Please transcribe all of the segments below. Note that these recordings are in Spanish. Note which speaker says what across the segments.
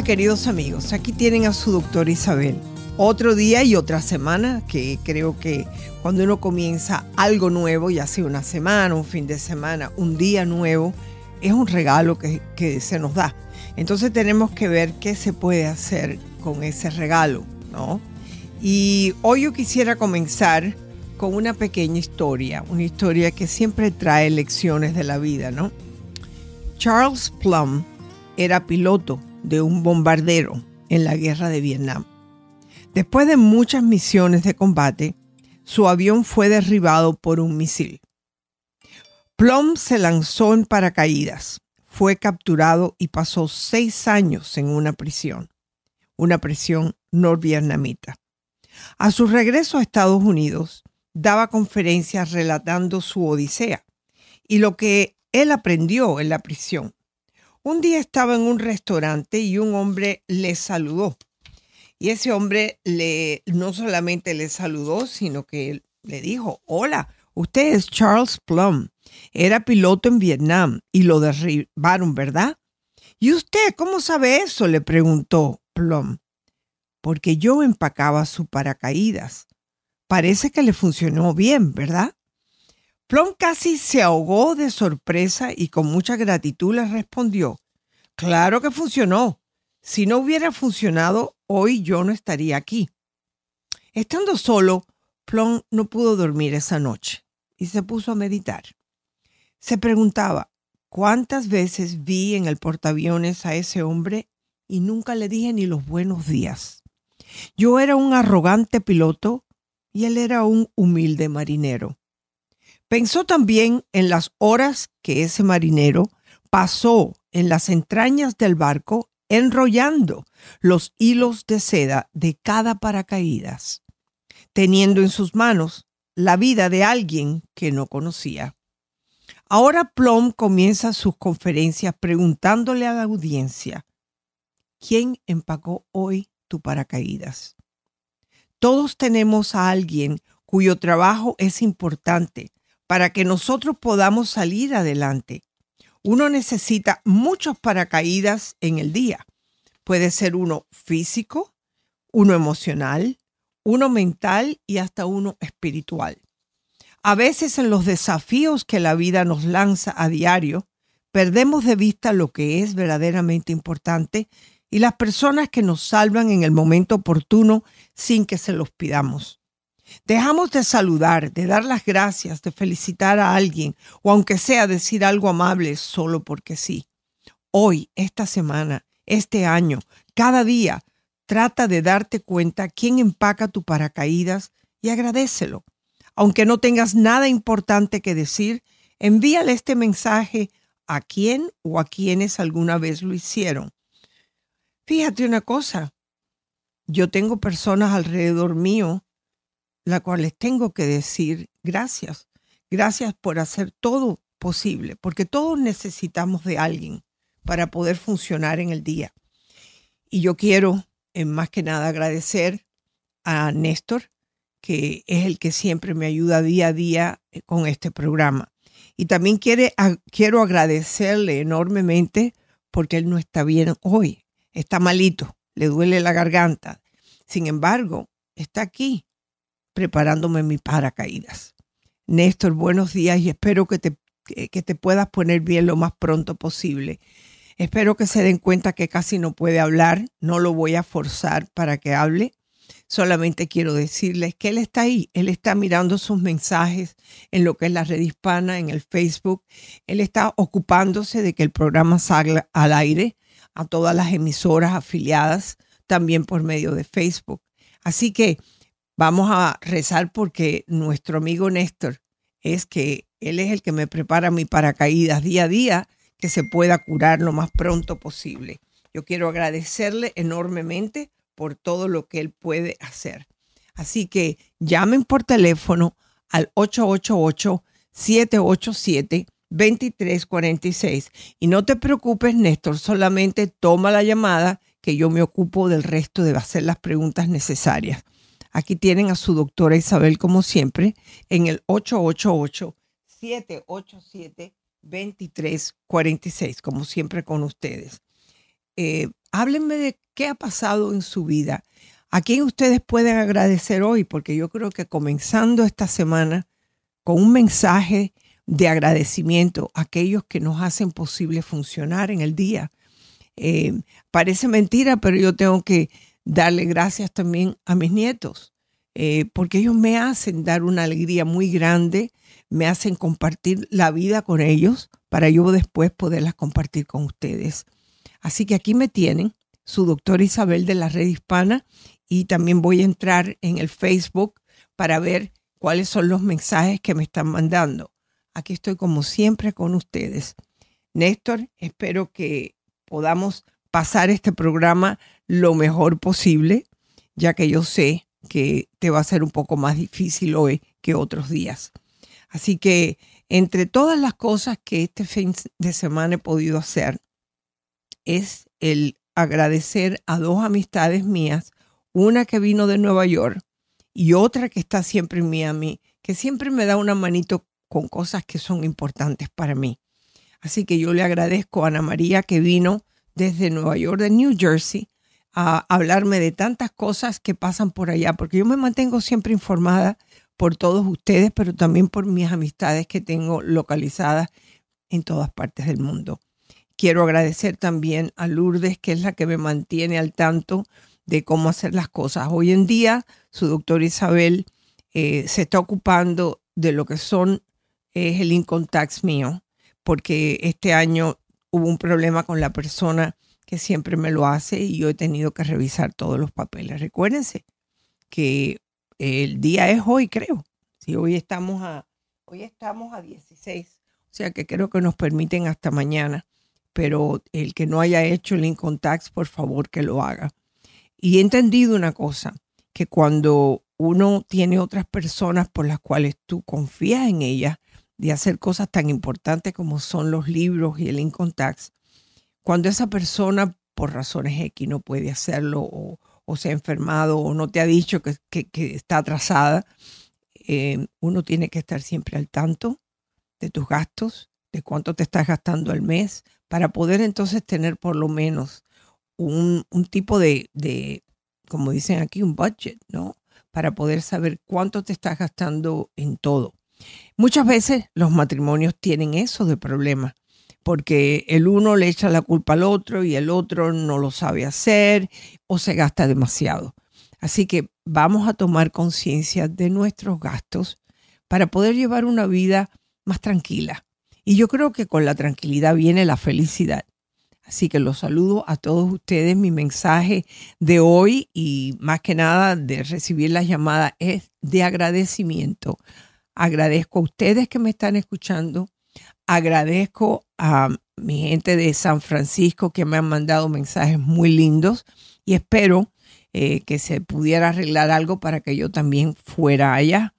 Speaker 1: Hola queridos amigos, aquí tienen a su doctora Isabel. Otro día y otra semana, que creo que cuando uno comienza algo nuevo, ya sea una semana, un fin de semana, un día nuevo, es un regalo que, que se nos da. Entonces tenemos que ver qué se puede hacer con ese regalo, ¿no? Y hoy yo quisiera comenzar con una pequeña historia, una historia que siempre trae lecciones de la vida, ¿no? Charles Plum era piloto de un bombardero en la guerra de Vietnam. Después de muchas misiones de combate, su avión fue derribado por un misil. Plum se lanzó en paracaídas, fue capturado y pasó seis años en una prisión, una prisión norvietnamita. A su regreso a Estados Unidos, daba conferencias relatando su odisea y lo que él aprendió en la prisión un día estaba en un restaurante y un hombre le saludó. Y ese hombre le no solamente le saludó, sino que le dijo, hola, usted es Charles Plum. Era piloto en Vietnam y lo derribaron, ¿verdad? ¿Y usted cómo sabe eso? le preguntó Plum. Porque yo empacaba su paracaídas. Parece que le funcionó bien, ¿verdad? Plum casi se ahogó de sorpresa y con mucha gratitud le respondió, claro que funcionó. Si no hubiera funcionado, hoy yo no estaría aquí. Estando solo, Plum no pudo dormir esa noche y se puso a meditar. Se preguntaba, ¿cuántas veces vi en el portaaviones a ese hombre y nunca le dije ni los buenos días? Yo era un arrogante piloto y él era un humilde marinero. Pensó también en las horas que ese marinero pasó en las entrañas del barco enrollando los hilos de seda de cada paracaídas, teniendo en sus manos la vida de alguien que no conocía. Ahora Plum comienza sus conferencias preguntándole a la audiencia, ¿quién empacó hoy tu paracaídas? Todos tenemos a alguien cuyo trabajo es importante para que nosotros podamos salir adelante. Uno necesita muchos paracaídas en el día. Puede ser uno físico, uno emocional, uno mental y hasta uno espiritual. A veces en los desafíos que la vida nos lanza a diario, perdemos de vista lo que es verdaderamente importante y las personas que nos salvan en el momento oportuno sin que se los pidamos. Dejamos de saludar, de dar las gracias, de felicitar a alguien o aunque sea decir algo amable solo porque sí. Hoy, esta semana, este año, cada día, trata de darte cuenta quién empaca tu paracaídas y agradecelo. Aunque no tengas nada importante que decir, envíale este mensaje a quien o a quienes alguna vez lo hicieron. Fíjate una cosa, yo tengo personas alrededor mío la cual les tengo que decir gracias. Gracias por hacer todo posible, porque todos necesitamos de alguien para poder funcionar en el día. Y yo quiero, en más que nada, agradecer a Néstor, que es el que siempre me ayuda día a día eh, con este programa. Y también quiero agradecerle enormemente porque él no está bien hoy, está malito, le duele la garganta. Sin embargo, está aquí preparándome mi paracaídas. Néstor, buenos días y espero que te, que te puedas poner bien lo más pronto posible. Espero que se den cuenta que casi no puede hablar, no lo voy a forzar para que hable. Solamente quiero decirles que él está ahí, él está mirando sus mensajes en lo que es la red hispana, en el Facebook. Él está ocupándose de que el programa salga al aire a todas las emisoras afiliadas, también por medio de Facebook. Así que Vamos a rezar porque nuestro amigo Néstor es que él es el que me prepara mi paracaídas día a día, que se pueda curar lo más pronto posible. Yo quiero agradecerle enormemente por todo lo que él puede hacer. Así que llamen por teléfono al 888-787-2346. Y no te preocupes, Néstor, solamente toma la llamada que yo me ocupo del resto de hacer las preguntas necesarias. Aquí tienen a su doctora Isabel, como siempre, en el 888-787-2346, como siempre con ustedes. Eh, háblenme de qué ha pasado en su vida. ¿A quién ustedes pueden agradecer hoy? Porque yo creo que comenzando esta semana con un mensaje de agradecimiento a aquellos que nos hacen posible funcionar en el día. Eh, parece mentira, pero yo tengo que darle gracias también a mis nietos, eh, porque ellos me hacen dar una alegría muy grande, me hacen compartir la vida con ellos para yo después poderlas compartir con ustedes. Así que aquí me tienen, su doctora Isabel de la Red Hispana, y también voy a entrar en el Facebook para ver cuáles son los mensajes que me están mandando. Aquí estoy como siempre con ustedes. Néstor, espero que podamos pasar este programa lo mejor posible, ya que yo sé que te va a ser un poco más difícil hoy que otros días. Así que entre todas las cosas que este fin de semana he podido hacer, es el agradecer a dos amistades mías, una que vino de Nueva York y otra que está siempre en Miami, que siempre me da una manito con cosas que son importantes para mí. Así que yo le agradezco a Ana María que vino desde Nueva York, de New Jersey, a hablarme de tantas cosas que pasan por allá, porque yo me mantengo siempre informada por todos ustedes, pero también por mis amistades que tengo localizadas en todas partes del mundo. Quiero agradecer también a Lourdes, que es la que me mantiene al tanto de cómo hacer las cosas. Hoy en día, su doctor Isabel eh, se está ocupando de lo que son es el income tax mío, porque este año hubo un problema con la persona que siempre me lo hace y yo he tenido que revisar todos los papeles. Recuérdense que el día es hoy, creo. Si hoy estamos a hoy estamos a 16, o sea que creo que nos permiten hasta mañana, pero el que no haya hecho el income por favor que lo haga. Y he entendido una cosa, que cuando uno tiene otras personas por las cuales tú confías en ellas, de hacer cosas tan importantes como son los libros y el income tax, cuando esa persona por razones X no puede hacerlo o, se ha enfermado o no te ha dicho que, está atrasada, eh, uno tiene que estar siempre al tanto de tus gastos, de cuánto te estás gastando al mes, para poder entonces tener por lo menos un, tipo de, como dicen aquí, un budget, ¿no? Para poder saber cuánto te estás gastando en todo. Muchas veces los matrimonios tienen eso de problema, porque el uno le echa la culpa al otro y el otro no lo sabe hacer o se gasta demasiado. Así que vamos a tomar conciencia de nuestros gastos para poder llevar una vida más tranquila. Y yo creo que con la tranquilidad viene la felicidad. Así que los saludo a todos ustedes. Mi mensaje de hoy y más que nada de recibir las llamadas es de agradecimiento Agradezco a ustedes que me están escuchando. Agradezco a mi gente de San Francisco que me han mandado mensajes muy lindos y espero eh, que se pudiera arreglar algo para que yo también fuera allá.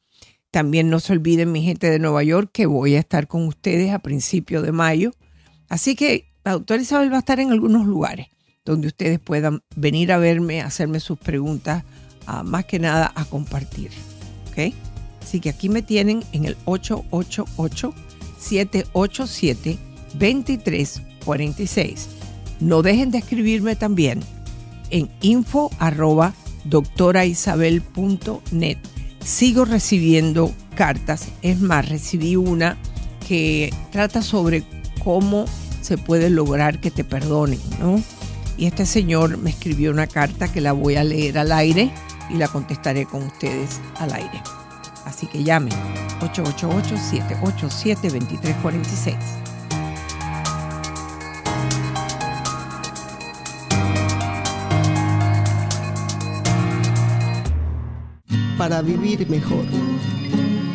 Speaker 1: También no se olviden mi gente de Nueva York que voy a estar con ustedes a principios de mayo. Así que la doctora Isabel va a estar en algunos lugares donde ustedes puedan venir a verme, hacerme sus preguntas, más que nada a compartir. ¿Ok? Así que aquí me tienen en el 888-787-2346. No dejen de escribirme también en info arroba doctoraisabel.net. Sigo recibiendo cartas. Es más, recibí una que trata sobre cómo se puede lograr que te perdonen, ¿no? Y este señor me escribió una carta que la voy a leer al aire y la contestaré con ustedes al aire. Así que llamen 888-787-2346.
Speaker 2: para vivir mejor.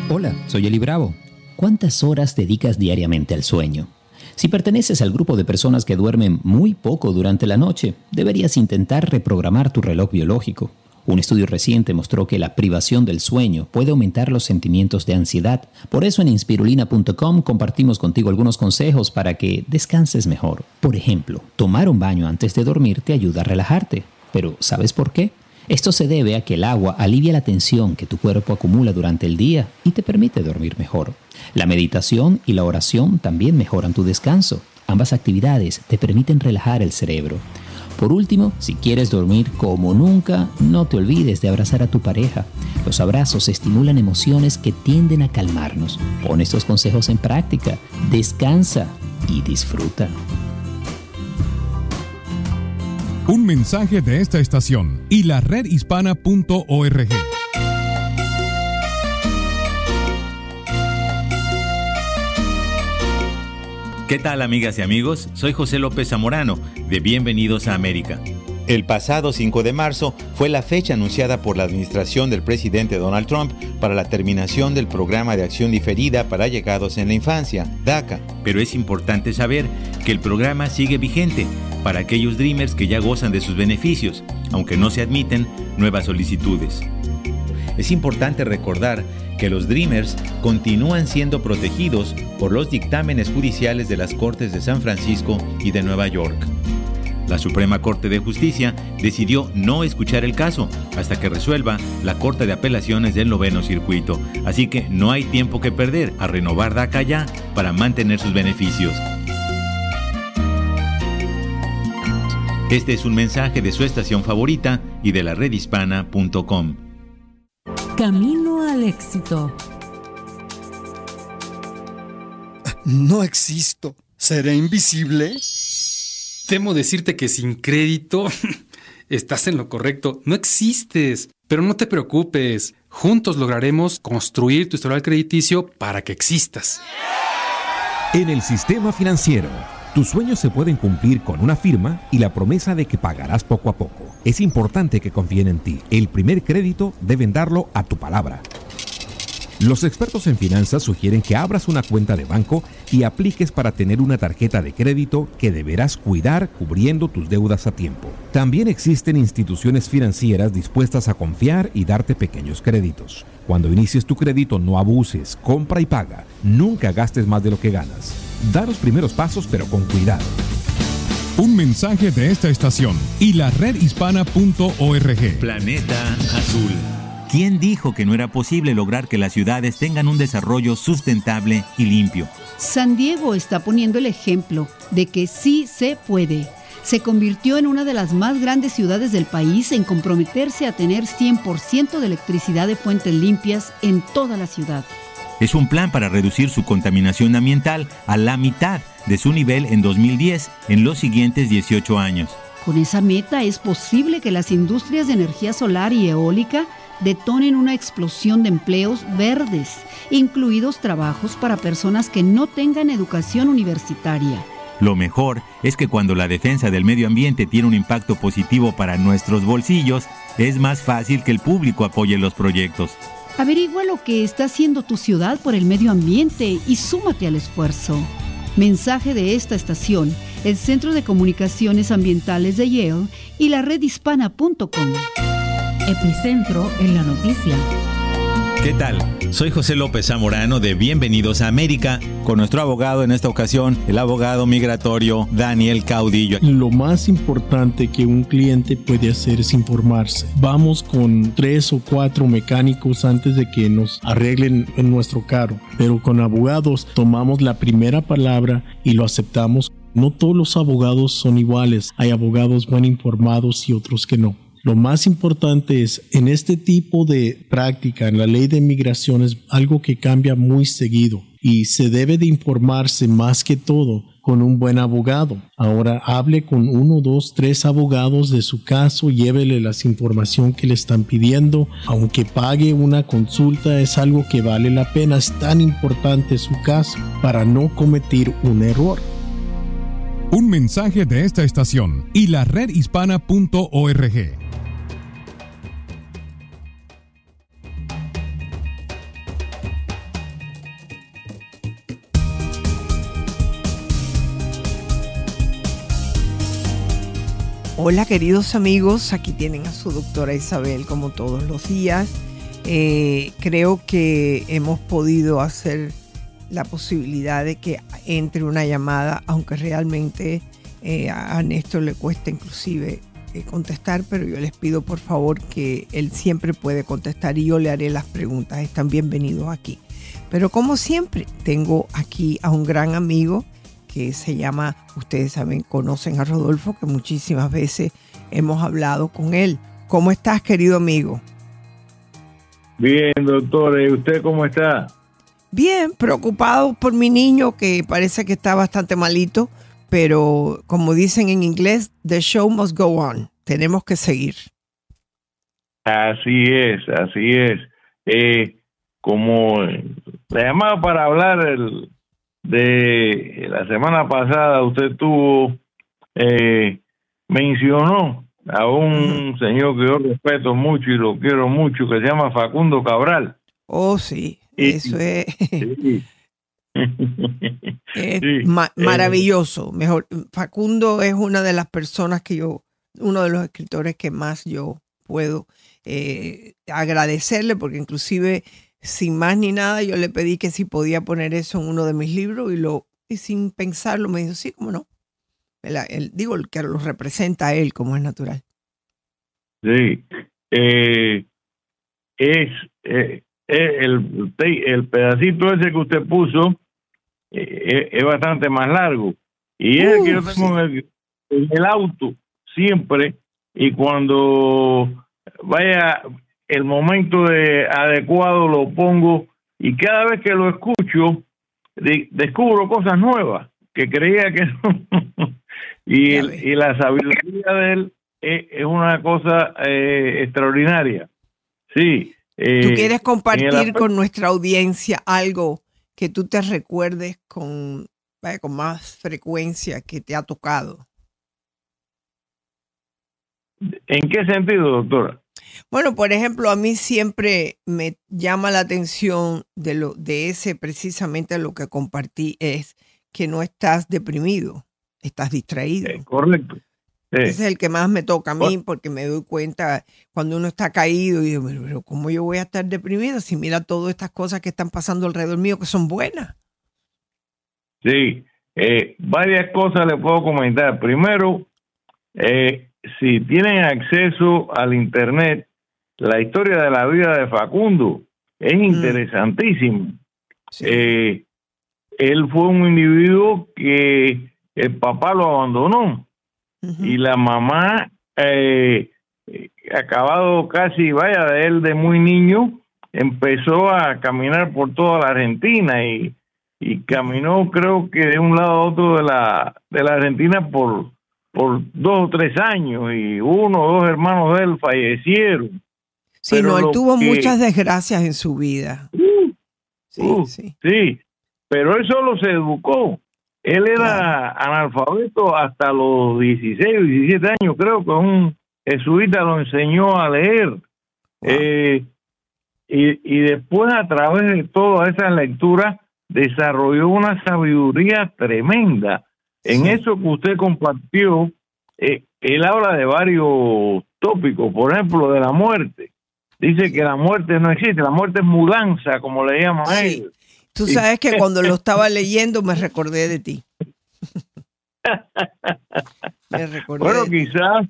Speaker 3: Hola, soy Eli Bravo. ¿Cuántas horas dedicas diariamente al sueño? Si perteneces al grupo de personas que duermen muy poco durante la noche, deberías intentar reprogramar tu reloj biológico. Un estudio reciente mostró que la privación del sueño puede aumentar los sentimientos de ansiedad. Por eso en inspirulina.com compartimos contigo algunos consejos para que descanses mejor. Por ejemplo, tomar un baño antes de dormir te ayuda a relajarte. Pero ¿sabes por qué? Esto se debe a que el agua alivia la tensión que tu cuerpo acumula durante el día y te permite dormir mejor. La meditación y la oración también mejoran tu descanso. Ambas actividades te permiten relajar el cerebro. Por último, si quieres dormir como nunca, no te olvides de abrazar a tu pareja. Los abrazos estimulan emociones que tienden a calmarnos. Pon estos consejos en práctica, descansa y disfruta.
Speaker 4: Un mensaje de esta estación y la redhispana.org.
Speaker 5: ¿Qué tal amigas y amigos? Soy José López Zamorano, de Bienvenidos a América. El pasado 5 de marzo fue la fecha anunciada por la administración del presidente Donald Trump para la terminación del programa de acción diferida para llegados en la infancia, DACA. Pero es importante saber que el programa sigue vigente para aquellos Dreamers que ya gozan de sus beneficios, aunque no se admiten nuevas solicitudes. Es importante recordar que los Dreamers continúan siendo protegidos por los dictámenes judiciales de las Cortes de San Francisco y de Nueva York. La Suprema Corte de Justicia decidió no escuchar el caso hasta que resuelva la Corte de Apelaciones del Noveno Circuito, así que no hay tiempo que perder a renovar DACA ya para mantener sus beneficios. Este es un mensaje de su estación favorita y de la redhispana.com.
Speaker 6: Camino al éxito.
Speaker 7: No existo. ¿Seré invisible?
Speaker 8: Temo decirte que sin crédito estás en lo correcto. No existes. Pero no te preocupes. Juntos lograremos construir tu historial crediticio para que existas.
Speaker 9: En el sistema financiero, tus sueños se pueden cumplir con una firma y la promesa de que pagarás poco a poco. Es importante que confíen en ti. El primer crédito deben darlo a tu palabra. Los expertos en finanzas sugieren que abras una cuenta de banco y apliques para tener una tarjeta de crédito que deberás cuidar cubriendo tus deudas a tiempo. También existen instituciones financieras dispuestas a confiar y darte pequeños créditos. Cuando inicies tu crédito no abuses, compra y paga. Nunca gastes más de lo que ganas. Da los primeros pasos pero con cuidado.
Speaker 4: Un mensaje de esta estación y la redhispana.org.
Speaker 5: Planeta Azul. ¿Quién dijo que no era posible lograr que las ciudades tengan un desarrollo sustentable y limpio?
Speaker 6: San Diego está poniendo el ejemplo de que sí se puede. Se convirtió en una de las más grandes ciudades del país en comprometerse a tener 100% de electricidad de fuentes limpias en toda la ciudad.
Speaker 5: Es un plan para reducir su contaminación ambiental a la mitad de su nivel en 2010 en los siguientes 18 años.
Speaker 6: Con esa meta es posible que las industrias de energía solar y eólica detonen una explosión de empleos verdes, incluidos trabajos para personas que no tengan educación universitaria.
Speaker 5: Lo mejor es que cuando la defensa del medio ambiente tiene un impacto positivo para nuestros bolsillos, es más fácil que el público apoye los proyectos.
Speaker 6: Averigua lo que está haciendo tu ciudad por el medio ambiente y súmate al esfuerzo. Mensaje de esta estación, el Centro de Comunicaciones Ambientales de Yale y la redhispana.com.
Speaker 10: Epicentro en la noticia.
Speaker 5: ¿Qué tal? Soy José López Zamorano de Bienvenidos a América, con nuestro abogado en esta ocasión, el abogado migratorio Daniel Caudillo.
Speaker 11: Lo más importante que un cliente puede hacer es informarse. Vamos con tres o cuatro mecánicos antes de que nos arreglen en nuestro carro, pero con abogados tomamos la primera palabra y lo aceptamos. No todos los abogados son iguales, hay abogados bien informados y otros que no. Lo más importante es, en este tipo de práctica, en la ley de migración, es algo que cambia muy seguido y se debe de informarse más que todo con un buen abogado. Ahora hable con uno, dos, tres abogados de su caso, llévele las información que le están pidiendo, aunque pague una consulta, es algo que vale la pena, es tan importante su caso para no cometer un error.
Speaker 4: Un mensaje de esta estación y la redhispana.org.
Speaker 1: Hola queridos amigos, aquí tienen a su doctora Isabel como todos los días. Eh, creo que hemos podido hacer la posibilidad de que entre una llamada, aunque realmente eh, a Néstor le cuesta inclusive eh, contestar, pero yo les pido por favor que él siempre puede contestar y yo le haré las preguntas. Están bienvenidos aquí. Pero como siempre, tengo aquí a un gran amigo que se llama, ustedes saben, conocen a Rodolfo, que muchísimas veces hemos hablado con él. ¿Cómo estás, querido amigo?
Speaker 12: Bien, doctor. ¿Y usted cómo está?
Speaker 1: Bien, preocupado por mi niño que parece que está bastante malito, pero como dicen en inglés, the show must go on. Tenemos que seguir.
Speaker 12: Así es, así es. Eh, como le llamaba para hablar el, de la semana pasada usted tuvo, eh, mencionó a un señor que yo respeto mucho y lo quiero mucho, que se llama Facundo Cabral.
Speaker 1: Oh, sí, eso es, maravilloso. Mejor, Facundo es una de las personas que yo, uno de los escritores que más yo puedo eh, agradecerle, porque inclusive sin más ni nada, yo le pedí que si podía poner eso en uno de mis libros y lo y sin pensarlo me dijo, sí, cómo no. El, digo, el que lo representa a él como es natural.
Speaker 12: Sí. Eh, es eh, eh, el, el pedacito ese que usted puso es bastante más largo. Y es el que yo tengo en el auto siempre y cuando vaya el momento de adecuado lo pongo y cada vez que lo escucho descubro cosas nuevas que creía que no. y, y la sabiduría de él es, una cosa eh, extraordinaria. Sí.
Speaker 1: Eh, ¿Tú quieres compartir con nuestra audiencia algo que tú te recuerdes con, con más frecuencia que te ha tocado?
Speaker 12: ¿En qué sentido, doctora?
Speaker 1: Bueno, por ejemplo, a mí siempre me llama la atención de lo de ese precisamente lo que compartí es que no estás deprimido, estás distraído.
Speaker 12: Eh, correcto.
Speaker 1: Ese es el que más me toca a mí porque me doy cuenta cuando uno está caído y digo, pero ¿cómo yo voy a estar deprimido si mira todas estas cosas que están pasando alrededor mío que son buenas?
Speaker 12: Sí, eh, varias cosas le puedo comentar. Primero, eh, si tienen acceso al Internet, la historia de la vida de Facundo es mm. interesantísima. Eh, él fue un individuo que el papá lo abandonó y la mamá, eh, acabado casi, vaya, de él de muy niño, empezó a caminar por toda la Argentina y, y caminó creo que de un lado a otro de la, de la Argentina por por dos o tres años y uno o dos hermanos de él fallecieron.
Speaker 1: Sí, no, él tuvo muchas desgracias en su vida.
Speaker 12: Uh, sí, uh, sí. sí, pero él solo se educó. Él era analfabeto hasta los 16 o 17 años, creo que un jesuita lo enseñó a leer. Eh, y, y después a través de toda esa lectura desarrolló una sabiduría tremenda en eso que usted compartió, eh, él habla de varios tópicos, por ejemplo, de la muerte. Dice que la muerte no existe, la muerte es mudanza, como le llaman a él.
Speaker 1: Tú sabes que cuando lo estaba leyendo me recordé de ti.
Speaker 12: bueno, quizás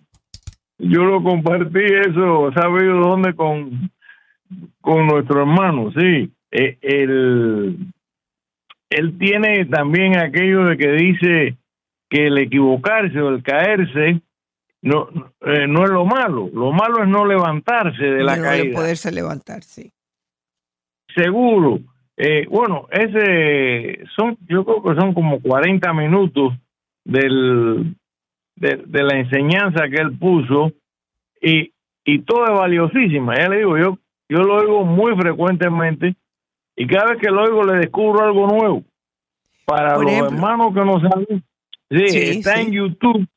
Speaker 12: yo lo compartí eso, ¿sabe dónde? Con, con nuestro hermano, sí. Eh, él tiene también aquello de que dice que el equivocarse o el caerse no, eh, no es lo malo. Lo malo es no levantarse de la caída.
Speaker 1: No poderse levantar, sí.
Speaker 12: Seguro. Eh, bueno, ese son, yo creo que son como 40 minutos del, de, la enseñanza que él puso y, y todo es valiosísima. Ya le digo, yo, yo lo oigo muy frecuentemente y cada vez que lo oigo le descubro algo nuevo. Para los hermanos que no saben, Sí, está en YouTube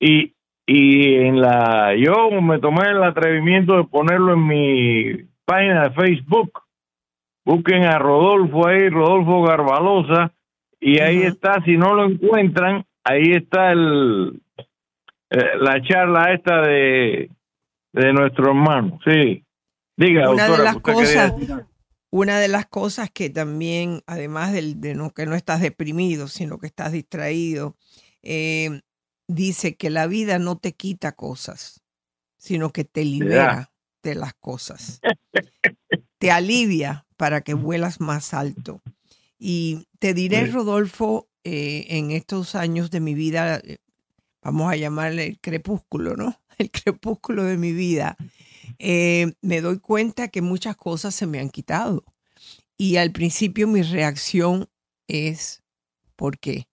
Speaker 12: y, y en la yo me tomé el atrevimiento de ponerlo en mi página de Facebook. Busquen a Rodolfo ahí, Rodolfo Garbalosa, y ahí está, si no lo encuentran, ahí está el, eh, la charla esta de, de nuestro hermano. Sí. Diga,
Speaker 1: una
Speaker 12: doctora,
Speaker 1: de las
Speaker 12: ¿usted
Speaker 1: cosas,
Speaker 12: quería?
Speaker 1: Una de las cosas que también, además del, de no, que no estás deprimido, sino que estás distraído, eh, dice que la vida no te quita cosas, sino que te libera de las cosas. te alivia para que vuelas más alto. Y te diré. Rodolfo, eh, en estos años de mi vida, eh, vamos a llamarle el crepúsculo, ¿no? El crepúsculo de mi vida, eh, me doy cuenta que muchas cosas se me han quitado. Y al principio mi reacción es, ¿por qué?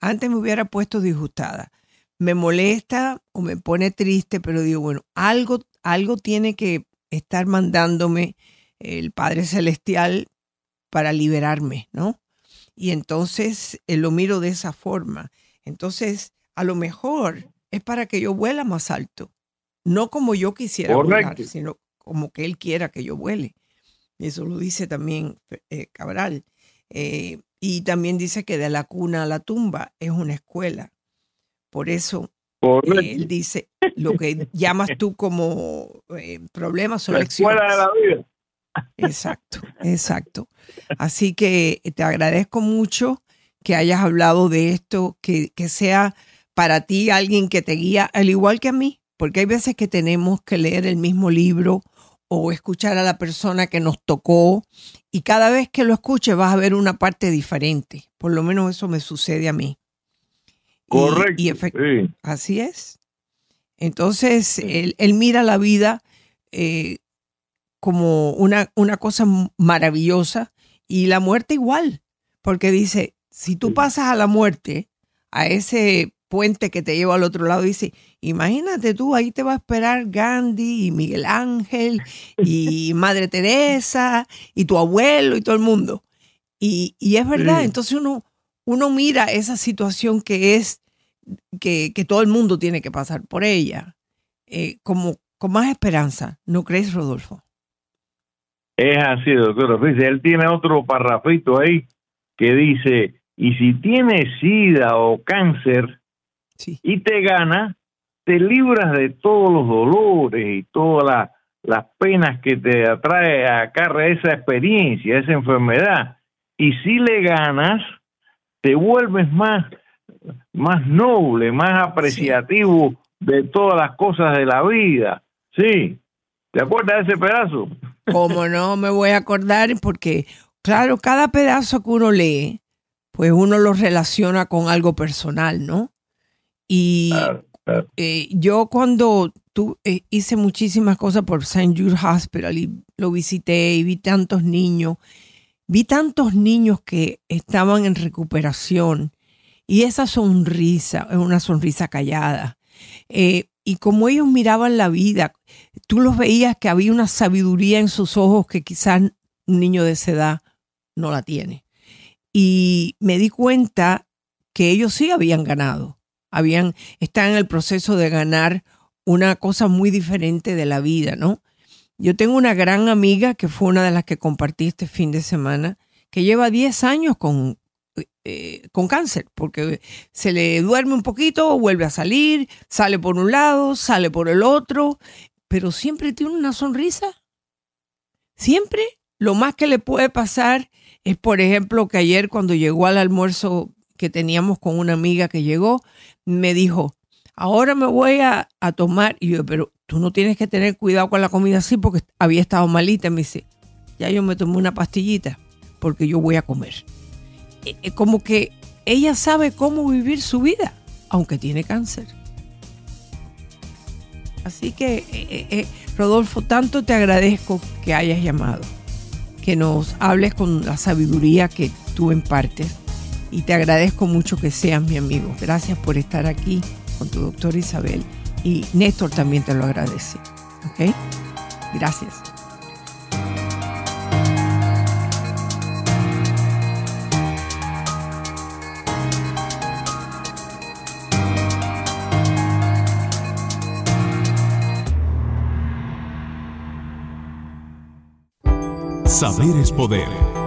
Speaker 1: Antes me hubiera puesto disgustada. Me molesta o me pone triste, pero digo, bueno, algo, algo tiene que estar mandándome el Padre Celestial para liberarme, ¿no? Y entonces eh, lo miro de esa forma. Entonces, a lo mejor es para que yo vuela más alto. No como yo quisiera volar, sino como que Él quiera que yo vuele. Eso lo dice también eh, Cabral. Eh, y también dice que de la cuna a la tumba es una escuela. Por eso eh, él dice lo que llamas tú como problemas o
Speaker 12: La
Speaker 1: lecciones.
Speaker 12: escuela de la vida.
Speaker 1: Exacto, exacto. Así que te agradezco mucho que hayas hablado de esto, que, que sea para ti alguien que te guía, al igual que a mí, porque hay veces que tenemos que leer el mismo libro o escuchar a la persona que nos tocó y cada vez que lo escuches vas a ver una parte diferente. Por lo menos eso me sucede a mí. Y-
Speaker 12: Correcto.
Speaker 1: y
Speaker 12: sí.
Speaker 1: Así es. Entonces, él, él mira la vida eh, como una, una cosa maravillosa y la muerte igual, porque dice, si tú pasas a la muerte, a ese puente que te lleva al otro lado, dice, imagínate tú, ahí te va a esperar Gandhi y Miguel Ángel y Madre Teresa y tu abuelo y todo el mundo. Y, y es verdad,
Speaker 12: Sí.
Speaker 1: entonces uno, uno mira esa situación que es que, que todo el mundo tiene que pasar por ella, eh, como con más esperanza, ¿no crees, Rodolfo?
Speaker 12: Es así, doctor. Él tiene otro parrafito ahí que dice, y si tienes sida o cáncer y te gana, te libras de todos los dolores y todas las, las penas que te atrae acarrea esa experiencia, esa enfermedad. Y si le ganas, te vuelves más, más noble, más apreciativo de todas las cosas de la vida. Sí. ¿Te acuerdas de ese pedazo?
Speaker 1: Como no me voy a acordar, porque claro, cada pedazo que uno lee, pues uno lo relaciona con algo personal, ¿no? Y eh, yo cuando tu- eh, hice muchísimas cosas por St. Jude Hospital y lo visité y vi tantos niños, vi tantos niños que estaban en recuperación y esa sonrisa es una sonrisa callada. Eh, y como ellos miraban la vida, tú los veías que había una sabiduría en sus ojos que quizás un niño de esa edad no la tiene. Y me di cuenta que ellos sí habían ganado, habían, en el proceso de ganar una cosa muy diferente de la vida, ¿no? Yo tengo una gran amiga que fue una de las que compartí este fin de semana, que lleva 10 años con, eh, con cáncer, porque se le duerme un poquito, vuelve a salir, sale por un lado, sale por el otro, pero siempre tiene una sonrisa. Siempre. Lo más que le puede pasar es, por ejemplo, que ayer cuando llegó al almuerzo que teníamos con una amiga que llegó, me dijo, ahora me voy a, tomar, y yo, pero tú no tienes que tener cuidado con la comida así porque había estado malita. Me dice, ya yo me tomé una pastillita porque yo voy a comer. Eh, eh, Como que ella sabe cómo vivir su vida, aunque tiene cáncer. Así que, eh, eh, Rodolfo, tanto te agradezco que hayas llamado, que nos hables con la sabiduría que tú impartes y te agradezco mucho que seas mi amigo. Gracias por estar aquí con tu doctora Isabel y Néstor también te lo agradece. ¿Ok? Gracias.
Speaker 4: Saber es poder.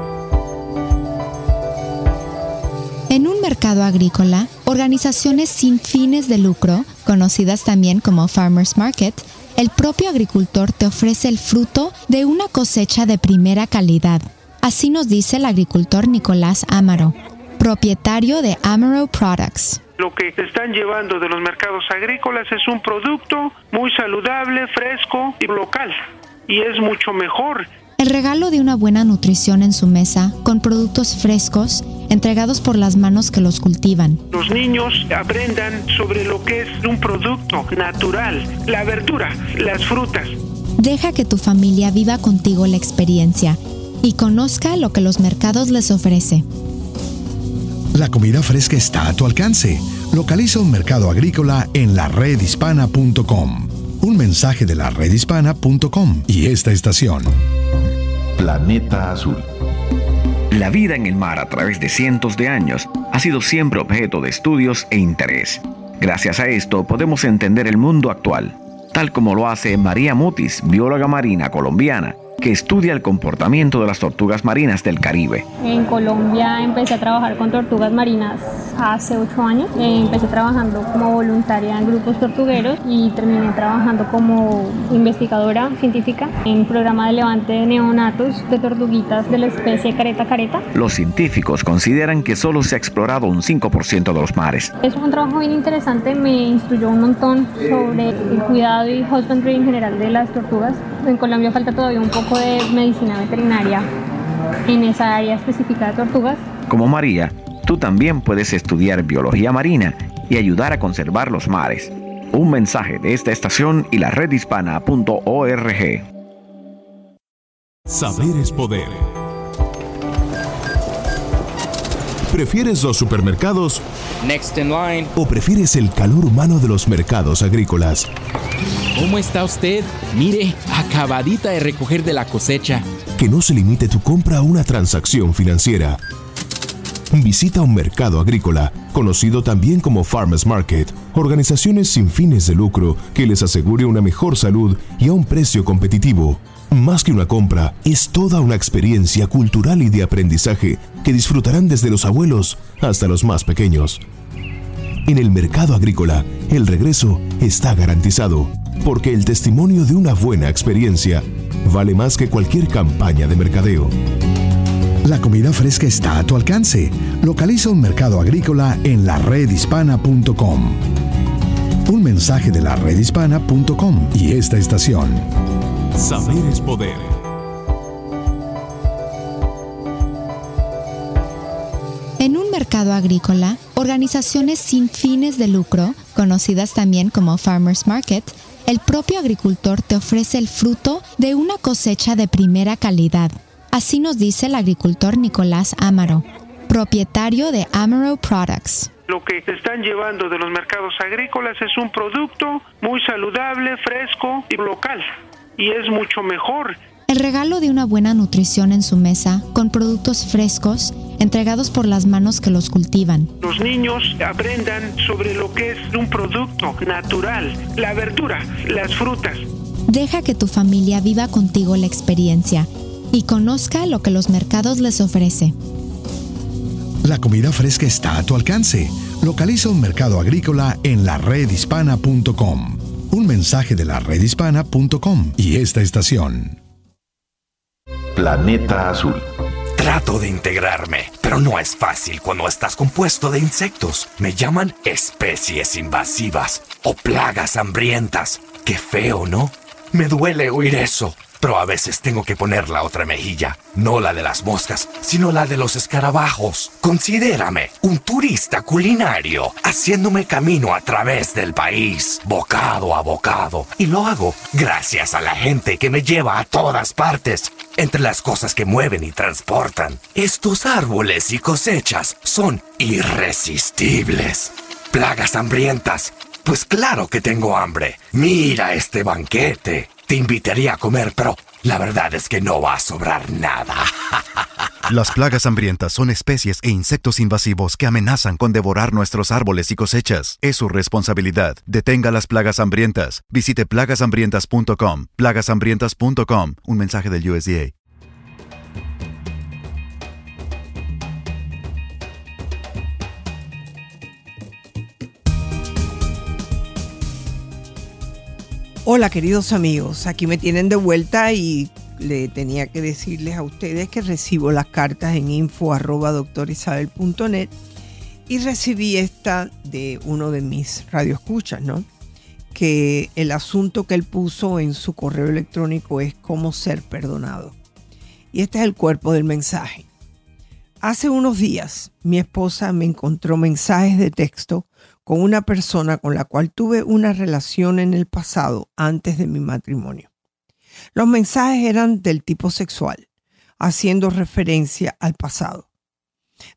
Speaker 13: En un mercado agrícola, organizaciones sin fines de lucro, conocidas también como Farmers Market, el propio agricultor te ofrece el fruto de una cosecha de primera calidad. Así nos dice el agricultor Nicolás Amaro, propietario de Amaro Products.
Speaker 14: Lo que están llevando de los mercados agrícolas es un producto muy saludable, fresco y local. Y es mucho mejor
Speaker 13: el regalo de una buena nutrición en su mesa, con productos frescos, entregados por las manos que los cultivan.
Speaker 14: Los niños aprendan sobre lo que es un producto natural, la verdura, las frutas.
Speaker 13: Deja que tu familia viva contigo la experiencia y conozca lo que los mercados les ofrece.
Speaker 15: La comida fresca está a tu alcance. Localiza un mercado agrícola en la redhispana.com. Un mensaje de la redhispana.com y esta estación.
Speaker 16: Planeta Azul.
Speaker 17: La vida en el mar a través de cientos de años ha sido siempre objeto de estudios e interés. Gracias a esto podemos entender el mundo actual, tal como lo hace María Mutis, bióloga marina colombiana, que estudia el comportamiento de las tortugas marinas del Caribe.
Speaker 18: En Colombia empecé a trabajar con tortugas marinas hace ocho años. Empecé trabajando como voluntaria en grupos tortugueros y terminé trabajando como investigadora científica en un programa de levante de neonatos de tortuguitas de la especie careta careta.
Speaker 17: Los científicos consideran que solo se ha explorado un 5% de los mares.
Speaker 18: Es un trabajo bien interesante, me instruyó un montón sobre el cuidado y husbandry en general de las tortugas. En Colombia falta todavía un poco de medicina veterinaria en esa área específica de tortugas.
Speaker 17: Como María, tú también puedes estudiar biología marina y ayudar a conservar los mares. Un mensaje de esta estación y la redhispana.org.
Speaker 19: Saber es poder. ¿Prefieres los supermercados?
Speaker 20: Next in line.
Speaker 19: ¿O prefieres el calor humano de los mercados agrícolas?
Speaker 20: ¿Cómo está usted? Mire, acabadita de recoger de la cosecha.
Speaker 19: Que no se limite tu compra a una transacción financiera. Visita un mercado agrícola, conocido también como Farmers Market, organizaciones sin fines de lucro que les asegure una mejor salud y a un precio competitivo. Más que una compra, es toda una experiencia cultural y de aprendizaje que disfrutarán desde los abuelos hasta los más pequeños. En el mercado agrícola, el regreso está garantizado, porque el testimonio de una buena experiencia vale más que cualquier campaña de mercadeo.
Speaker 15: La comida fresca está a tu alcance. Localiza un mercado agrícola en la redhispana.com. Un mensaje de la redhispana.com y esta estación.
Speaker 19: Saber es poder.
Speaker 13: En un mercado agrícola, organizaciones sin fines de lucro, conocidas también como Farmers Market, el propio agricultor te ofrece el fruto de una cosecha de primera calidad. Así nos dice el agricultor Nicolás Amaro, propietario de Amaro Products.
Speaker 14: Lo que están llevando de los mercados agrícolas es un producto muy saludable, fresco y local. Y es mucho mejor
Speaker 13: el regalo de una buena nutrición en su mesa, con productos frescos, entregados por las manos que los cultivan.
Speaker 14: Los niños aprendan sobre lo que es un producto natural, la verdura, las frutas.
Speaker 13: Deja que tu familia viva contigo la experiencia y conozca lo que los mercados les ofrece.
Speaker 15: La comida fresca está a tu alcance. Localiza un mercado agrícola en la redhispana.com. Un mensaje de la redhispana.com y esta estación.
Speaker 16: Planeta Azul.
Speaker 21: Trato de integrarme, pero no es fácil cuando estás compuesto de insectos. Me llaman especies invasivas o plagas hambrientas. Qué feo, ¿no? Me duele oír eso pero a veces tengo que poner la otra mejilla, no la de las moscas, sino la de los escarabajos. Considérame un turista culinario, haciéndome camino a través del país, bocado a bocado, y lo hago gracias a la gente que me lleva a todas partes, entre las cosas que mueven y transportan. Estos árboles y cosechas son irresistibles. Plagas hambrientas. Pues claro que tengo hambre. Mira este banquete. Te invitaría a comer, pero la verdad es que no va a sobrar nada.
Speaker 22: Las plagas hambrientas son especies e insectos invasivos que amenazan con devorar nuestros árboles y cosechas. Es su responsabilidad. Detenga las plagas hambrientas. Visite plagashambrientas.com. Plagashambrientas.com. Un mensaje del USDA.
Speaker 1: Hola queridos amigos, aquí me tienen de vuelta y le tenía que decirles a ustedes que recibo las cartas en info y recibí esta de uno de mis radioescuchas, ¿no? Que el asunto que él puso en su correo electrónico es cómo ser perdonado. Y este es el cuerpo del mensaje. Hace unos días mi esposa me encontró mensajes de texto con una persona con la cual tuve una relación en el pasado antes de mi matrimonio. Los mensajes eran del tipo sexual, haciendo referencia al pasado.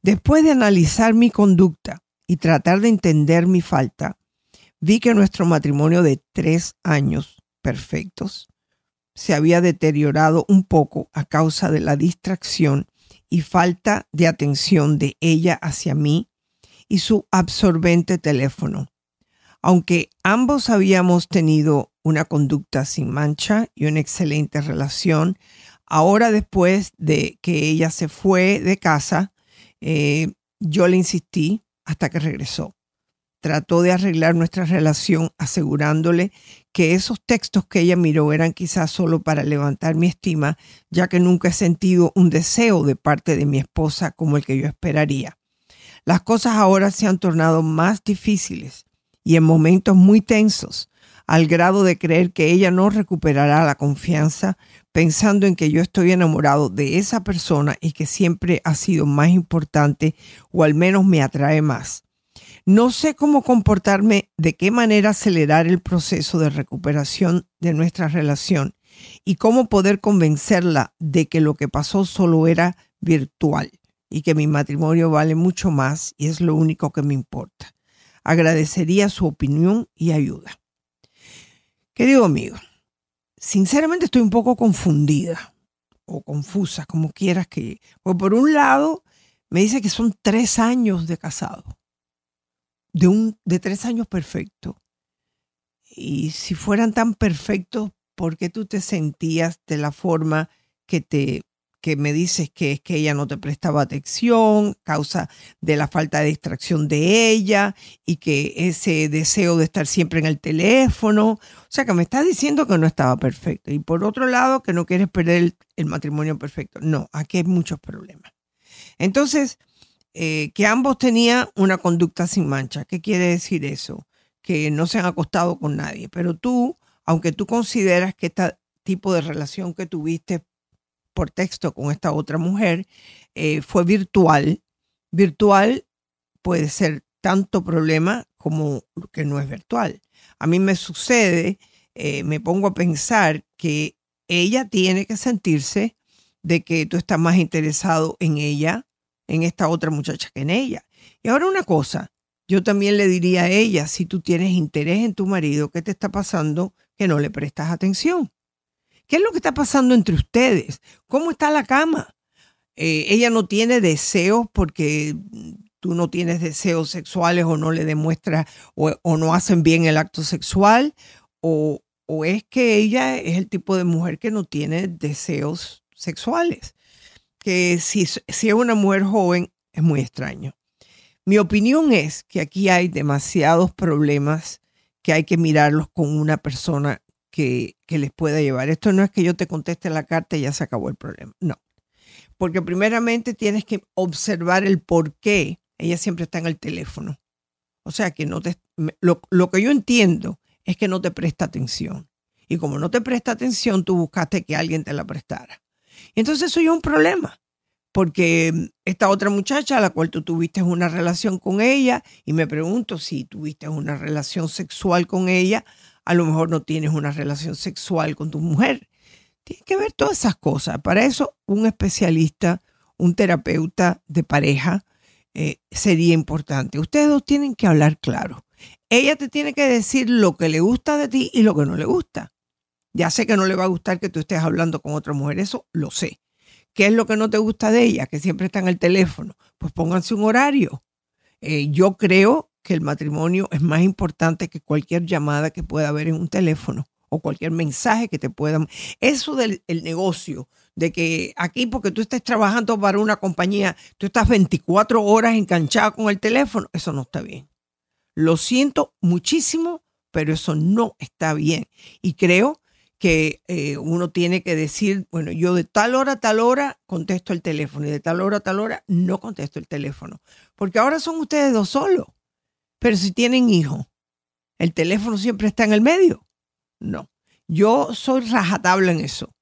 Speaker 1: Después de analizar mi conducta y tratar de entender mi falta, vi que nuestro matrimonio de tres años perfectos se había deteriorado un poco a causa de la distracción y falta de atención de ella hacia mí y su absorbente teléfono. Aunque ambos habíamos tenido una conducta sin mancha y una excelente relación, ahora después de que ella se fue de casa, eh, yo le insistí hasta que regresó. Trató de arreglar nuestra relación asegurándole que esos textos que ella miró eran quizás solo para levantar mi estima, ya que nunca he sentido un deseo de parte de mi esposa como el que yo esperaría. Las cosas ahora se han tornado más difíciles y en momentos muy tensos, al grado de creer que ella no recuperará la confianza pensando en que yo estoy enamorado de esa persona y que siempre ha sido más importante o al menos me atrae más. No sé cómo comportarme, de qué manera acelerar el proceso de recuperación de nuestra relación y cómo poder convencerla de que lo que pasó solo era virtual y que mi matrimonio vale mucho más y es lo único que me importa. Agradecería su opinión y ayuda. Querido amigo, sinceramente estoy un poco confundida o confusa, como quieras que... Pues por un lado, me dice que son tres años de casado, de, un, de tres años perfecto. Y si fueran tan perfectos, ¿por qué tú te sentías de la forma que te que me dices que es que ella no te prestaba atención, causa de la falta de distracción de ella y que ese deseo de estar siempre en el teléfono. O sea que me estás diciendo que no estaba perfecto. Y por otro lado, que no quieres perder el, matrimonio perfecto. No, aquí hay muchos problemas. Entonces, eh, que ambos tenían una conducta sin mancha. ¿Qué quiere decir eso? Que no se han acostado con nadie. Pero tú, aunque tú consideras que este tipo de relación que tuviste por texto con esta otra mujer eh, fue virtual. Virtual puede ser tanto problema como que no es virtual. A mí me sucede, eh, me pongo a pensar que ella tiene que sentirse de que tú estás más interesado en ella, en esta otra muchacha que en ella. Y ahora una cosa, yo también le diría a ella, si tú tienes interés en tu marido, ¿qué te está pasando que no le prestas atención? ¿Qué es lo que está pasando entre ustedes? ¿Cómo está la cama? Eh, ella no tiene deseos porque tú no tienes deseos sexuales o no le demuestras o, no hacen bien el acto sexual o, es que ella es el tipo de mujer que no tiene deseos sexuales. Que si, si es una mujer joven es muy extraño. Mi opinión es que aquí hay demasiados problemas que hay que mirarlos con una persona que, les pueda llevar. Esto no es que yo te conteste la carta y ya se acabó el problema. No. Porque primeramente tienes que observar el por qué ella siempre está en el teléfono. O sea que no te, lo, lo que yo entiendo es que no te presta atención. Y como no te presta atención, tú buscaste que alguien te la prestara. Entonces eso es un problema. Porque esta otra muchacha a la cual tú tuviste una relación con ella, y me pregunto si tuviste una relación sexual con ella, a lo mejor no tienes una relación sexual con tu mujer. Tienes que ver todas esas cosas. Para eso un especialista, un terapeuta de pareja eh, sería importante. Ustedes dos tienen que hablar claro. Ella te tiene que decir lo que le gusta de ti y lo que no le gusta. Ya sé que no le va a gustar que tú estés hablando con otra mujer, eso lo sé. ¿Qué es lo que no te gusta de ella? Que siempre está en el teléfono. Pues pónganse un horario. Eh, yo creo que el matrimonio es más importante que cualquier llamada que pueda haber en un teléfono o cualquier mensaje que te puedan. Eso del negocio, de que aquí porque tú estés trabajando para una compañía, tú estás 24 horas enganchada con el teléfono, eso no está bien. Lo siento muchísimo, pero eso no está bien. Y creo que eh, uno tiene que decir, bueno, yo de tal hora a tal hora contesto el teléfono y de tal hora a tal hora no contesto el teléfono. Porque ahora son ustedes dos solos. Pero si tienen hijos, ¿el teléfono siempre está en el medio? No. Yo soy rajatabla en eso.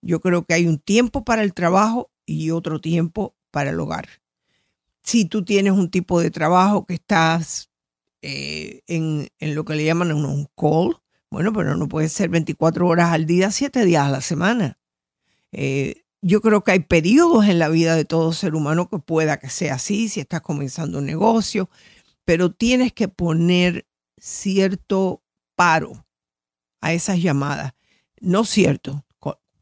Speaker 1: Yo creo que hay un tiempo para el trabajo y otro tiempo para el hogar. Si tú tienes un tipo de trabajo que estás eh, en, lo que le llaman un call, bueno, pero no puede ser 24 horas al día, 7 días a la semana. Eh, yo creo que hay periodos en la vida de todo ser humano que pueda que sea así, si estás comenzando un negocio, pero tienes que poner cierto paro a esas llamadas. No cierto,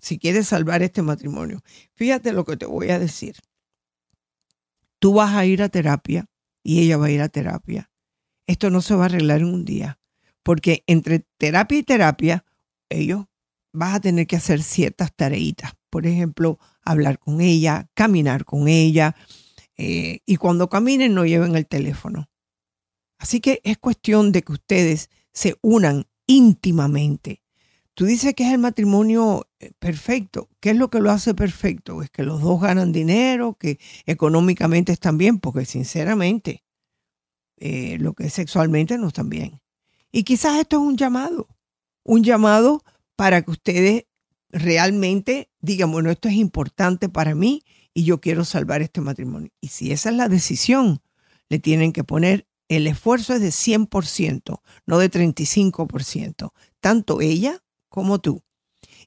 Speaker 1: si quieres salvar este matrimonio. Fíjate lo que te voy a decir. Tú vas a ir a terapia y ella va a ir a terapia. Esto no se va a arreglar en un día, porque entre terapia y terapia, ellos vas a tener que hacer ciertas tareitas. Por ejemplo, hablar con ella, caminar con ella, eh, y cuando caminen no lleven el teléfono. Así que es cuestión de que ustedes se unan íntimamente. Tú dices que es el matrimonio eh, perfecto. ¿Qué es lo que lo hace perfecto? Es que los dos ganan dinero, que económicamente están bien, porque sinceramente eh, lo que es sexualmente no están bien. Y quizás esto es un llamado, un llamado para que ustedes realmente digan, bueno, esto es importante para mí y yo quiero salvar este matrimonio. Y si esa es la decisión, le tienen que poner el esfuerzo es de 100%, no de 35%, tanto ella como tú.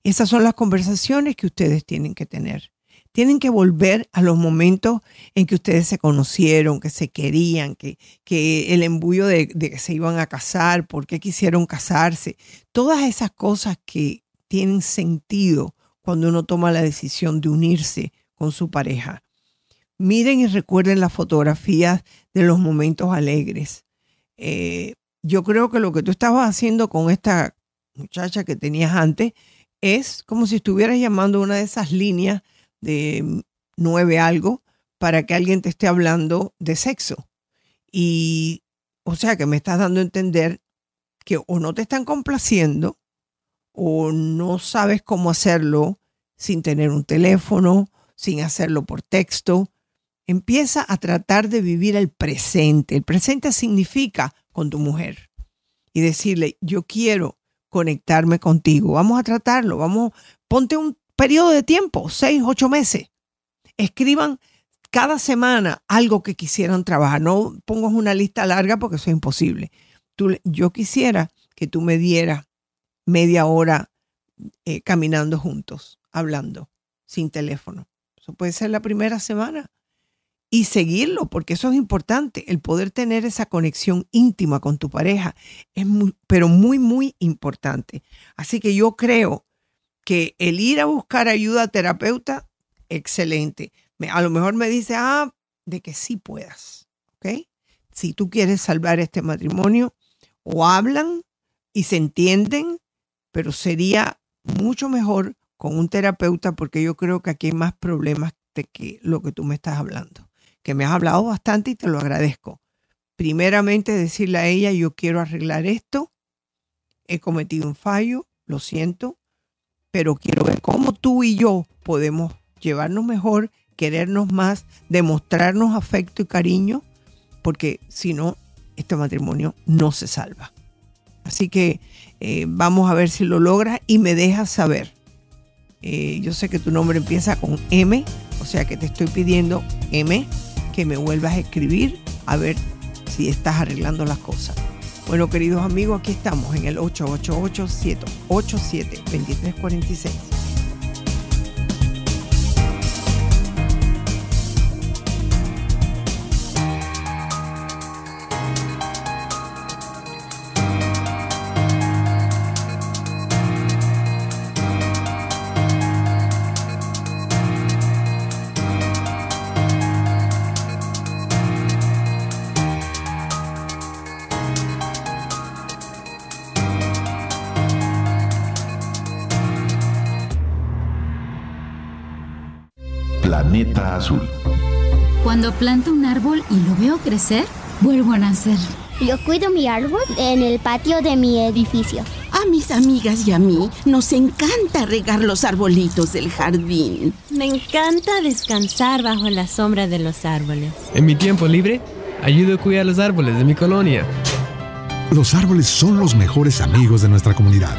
Speaker 1: Esas son las conversaciones que ustedes tienen que tener. Tienen que volver a los momentos en que ustedes se conocieron, que se querían, que, que el embullo de, de que se iban a casar, por qué quisieron casarse. Todas esas cosas que tienen sentido cuando uno toma la decisión de unirse con su pareja. Miren y recuerden las fotografías de los momentos alegres. Eh, yo creo que lo que tú estabas haciendo con esta muchacha que tenías antes es como si estuvieras llamando una de esas líneas de nueve algo para que alguien te esté hablando de sexo. Y, o sea, que me estás dando a entender que o no te están complaciendo o no sabes cómo hacerlo sin tener un teléfono, sin hacerlo por texto. Empieza a tratar de vivir el presente. El presente significa con tu mujer y decirle, yo quiero conectarme contigo. Vamos a tratarlo. Vamos, ponte un periodo de tiempo, seis, ocho meses. Escriban cada semana algo que quisieran trabajar. No pongas una lista larga porque eso es imposible. Tú, yo quisiera que tú me dieras media hora eh, caminando juntos, hablando, sin teléfono. Eso puede ser la primera semana. Y seguirlo, porque eso es importante. El poder tener esa conexión íntima con tu pareja es muy, pero muy, muy importante. Así que yo creo que el ir a buscar ayuda terapeuta, excelente. A lo mejor me dice, ah, de que sí puedas. ¿Ok? Si tú quieres salvar este matrimonio, o hablan y se entienden pero sería mucho mejor con un terapeuta porque yo creo que aquí hay más problemas de que lo que tú me estás hablando, que me has hablado bastante y te lo agradezco. Primeramente decirle a ella, yo quiero arreglar esto, he cometido un fallo, lo siento, pero quiero ver cómo tú y yo podemos llevarnos mejor, querernos más, demostrarnos afecto y cariño, porque si no, este matrimonio no se salva. Así que eh, vamos a ver si lo logras y me dejas saber. Eh, yo sé que tu nombre empieza con M, o sea que te estoy pidiendo M, que me vuelvas a escribir a ver si estás arreglando las cosas. Bueno, queridos amigos, aquí estamos en el 888-787-2346.
Speaker 16: Azul.
Speaker 23: Cuando planto un árbol y lo veo crecer, vuelvo a nacer
Speaker 24: Yo cuido mi árbol en el patio de mi edificio.
Speaker 25: A mis amigas y a mí nos encanta regar los arbolitos del jardín.
Speaker 26: Me encanta descansar bajo la sombra de los árboles.
Speaker 27: En mi tiempo libre, ayudo a cuidar los árboles de mi colonia.
Speaker 15: Los árboles son los mejores amigos de nuestra comunidad.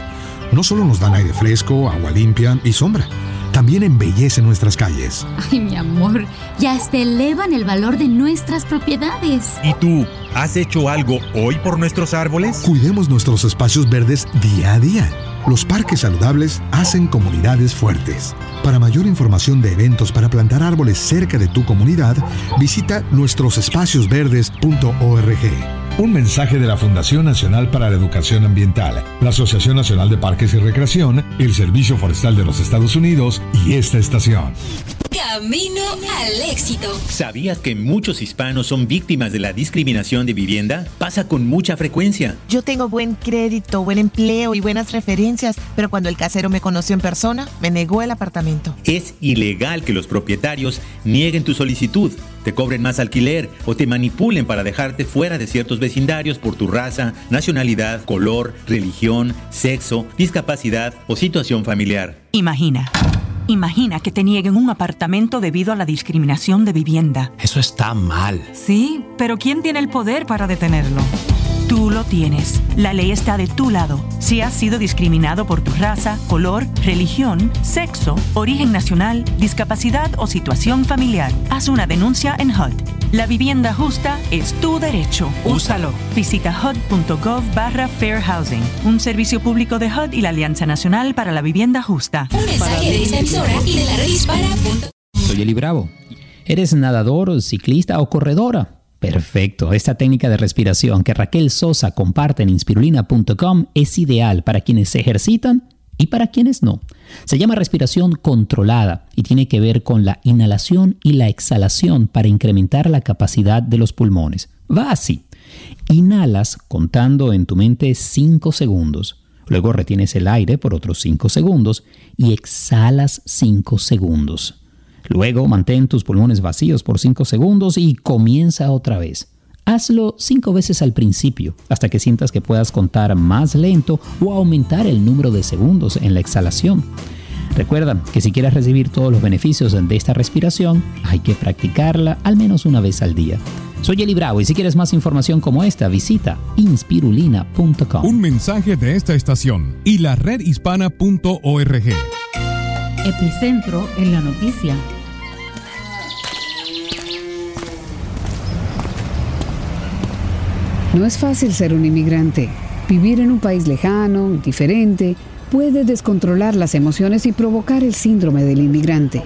Speaker 15: No solo nos dan aire fresco, agua limpia y sombra, también embellecen nuestras calles.
Speaker 23: Ay, mi amor, ya hasta elevan el valor de nuestras propiedades.
Speaker 28: ¿Y tú, has hecho algo hoy por nuestros árboles?
Speaker 15: Cuidemos nuestros espacios verdes día a día. Los parques saludables hacen comunidades fuertes. Para mayor información de eventos para plantar árboles cerca de tu comunidad, visita nuestrosespaciosverdes.org. Un mensaje de la Fundación Nacional para la Educación Ambiental, la Asociación Nacional de Parques y Recreación, el Servicio Forestal de los Estados Unidos y esta estación.
Speaker 29: Camino al éxito.
Speaker 5: ¿Sabías que muchos hispanos son víctimas de la discriminación de vivienda? Pasa con mucha frecuencia.
Speaker 30: Yo tengo buen crédito, buen empleo y buenas referencias, pero cuando el casero me conoció en persona, me negó el apartamento.
Speaker 5: Es ilegal que los propietarios nieguen tu solicitud, te cobren más alquiler o te manipulen para dejarte fuera de ciertos vecindarios por tu raza, nacionalidad, color, religión, sexo, discapacidad o situación familiar.
Speaker 31: Imagina. Imagina que te nieguen un apartamento debido a la discriminación de vivienda.
Speaker 32: Eso está mal.
Speaker 31: Sí, pero ¿quién tiene el poder para detenerlo? Tú lo tienes. La ley está de tu lado. Si has sido discriminado por tu raza, color, religión, sexo, origen nacional, discapacidad o situación familiar, haz una denuncia en HUD. La vivienda justa es tu derecho. Úsalo. Visita hud.gov barra Fair Housing, un servicio público de HUD y la Alianza Nacional para la Vivienda Justa.
Speaker 29: Un mensaje de esta emisora y de la red.
Speaker 3: Soy Eli Bravo. ¿Eres nadador, ciclista o corredora? Perfecto. Esta técnica de respiración que Raquel Sosa comparte en inspirulina.com es ideal para quienes se ejercitan y para quienes no. Se llama respiración controlada y tiene que ver con la inhalación y la exhalación para incrementar la capacidad de los pulmones. Va así. Inhalas contando en tu mente 5 segundos. Luego retienes el aire por otros 5 segundos y exhalas 5 segundos. Luego mantén tus pulmones vacíos por 5 segundos y comienza otra vez. Hazlo 5 veces al principio, hasta que sientas que puedas contar más lento o aumentar el número de segundos en la exhalación. Recuerda que si quieres recibir todos los beneficios de esta respiración, hay que practicarla al menos una vez al día. Soy Eli Bravo y si quieres más información como esta, visita inspirulina.com.
Speaker 4: Un mensaje de esta estación y la redhispana.org.
Speaker 23: Epicentro en la noticia.
Speaker 33: No es fácil ser un inmigrante. Vivir en un país lejano, diferente, puede descontrolar las emociones y provocar el síndrome del inmigrante.